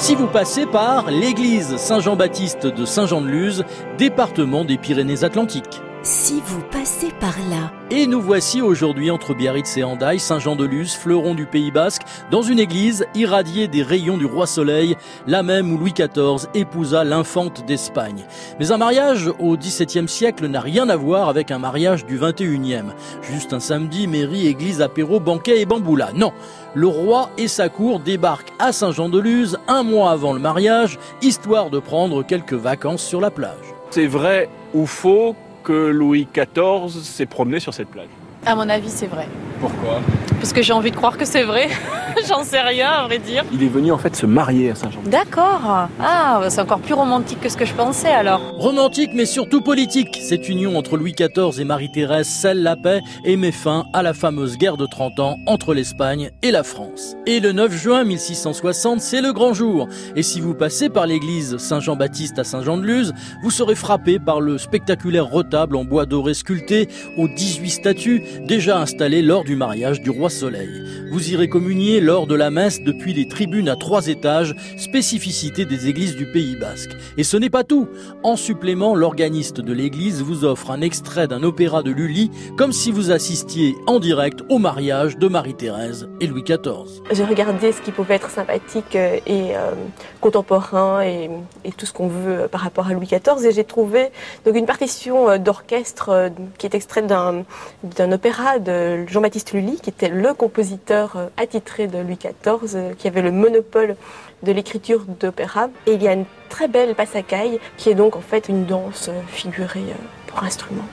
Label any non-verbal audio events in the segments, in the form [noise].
si vous passez par l'église Saint-Jean-Baptiste de Saint-Jean-de-Luz, département des Pyrénées-Atlantiques. Si vous passez par là. Et nous voici aujourd'hui entre Biarritz et Andaille, Saint-Jean-de-Luz, fleuron du Pays Basque, dans une église irradiée des rayons du roi Soleil, la même où Louis XIV épousa l'infante d'Espagne. Mais un mariage au XVIIe siècle n'a rien à voir avec un mariage du XXIe. Juste un samedi, mairie, église, apéro, banquet et bamboula. Non, le roi et sa cour débarquent à Saint-Jean-de-Luz un mois avant le mariage, histoire de prendre quelques vacances sur la plage. C'est vrai ou faux que Louis XIV s'est promené sur cette plage À mon avis, c'est vrai. Pourquoi Parce que j'ai envie de croire que c'est vrai. [laughs] J'en sais rien, à vrai dire. Il est venu en fait se marier à Saint-Jean. D'accord. Ah, c'est encore plus romantique que ce que je pensais alors. Romantique, mais surtout politique. Cette union entre Louis XIV et Marie-Thérèse scelle la paix et met fin à la fameuse guerre de 30 ans entre l'Espagne et la France. Et le 9 juin 1660, c'est le grand jour. Et si vous passez par l'église Saint-Jean-Baptiste à Saint-Jean-de-Luz, vous serez frappé par le spectaculaire retable en bois doré sculpté aux 18 statues déjà installées lors du mariage du roi Soleil. Vous irez communier lors de la messe depuis les tribunes à trois étages, spécificité des églises du Pays Basque. Et ce n'est pas tout. En supplément, l'organiste de l'église vous offre un extrait d'un opéra de Lully, comme si vous assistiez en direct au mariage de Marie-Thérèse et Louis XIV. J'ai regardé ce qui pouvait être sympathique euh, et euh, contemporain et, et, tout ce qu'on veut par rapport à Louis XIV et j'ai trouvé donc une partition euh, d'orchestre qui est extraite d'un opéra de Jean-Baptiste Lully, qui était le compositeur attitré de Louis XIV, qui avait le monopole de l'écriture d'opéra. Et il y a une très belle passacaille, qui est donc en fait une danse figurée pour instrument.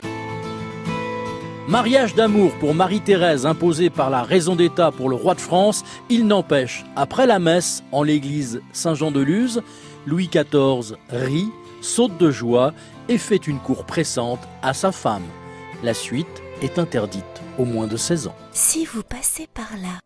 Mariage d'amour pour Marie-Thérèse imposé par la raison d'État pour le roi de France, il n'empêche, après la messe en l'église Saint-Jean-de-Luz, Louis XIV rit, saute de joie et fait une cour pressante à sa femme. La suite est interdite au moins de 16 ans. Si vous passez par là.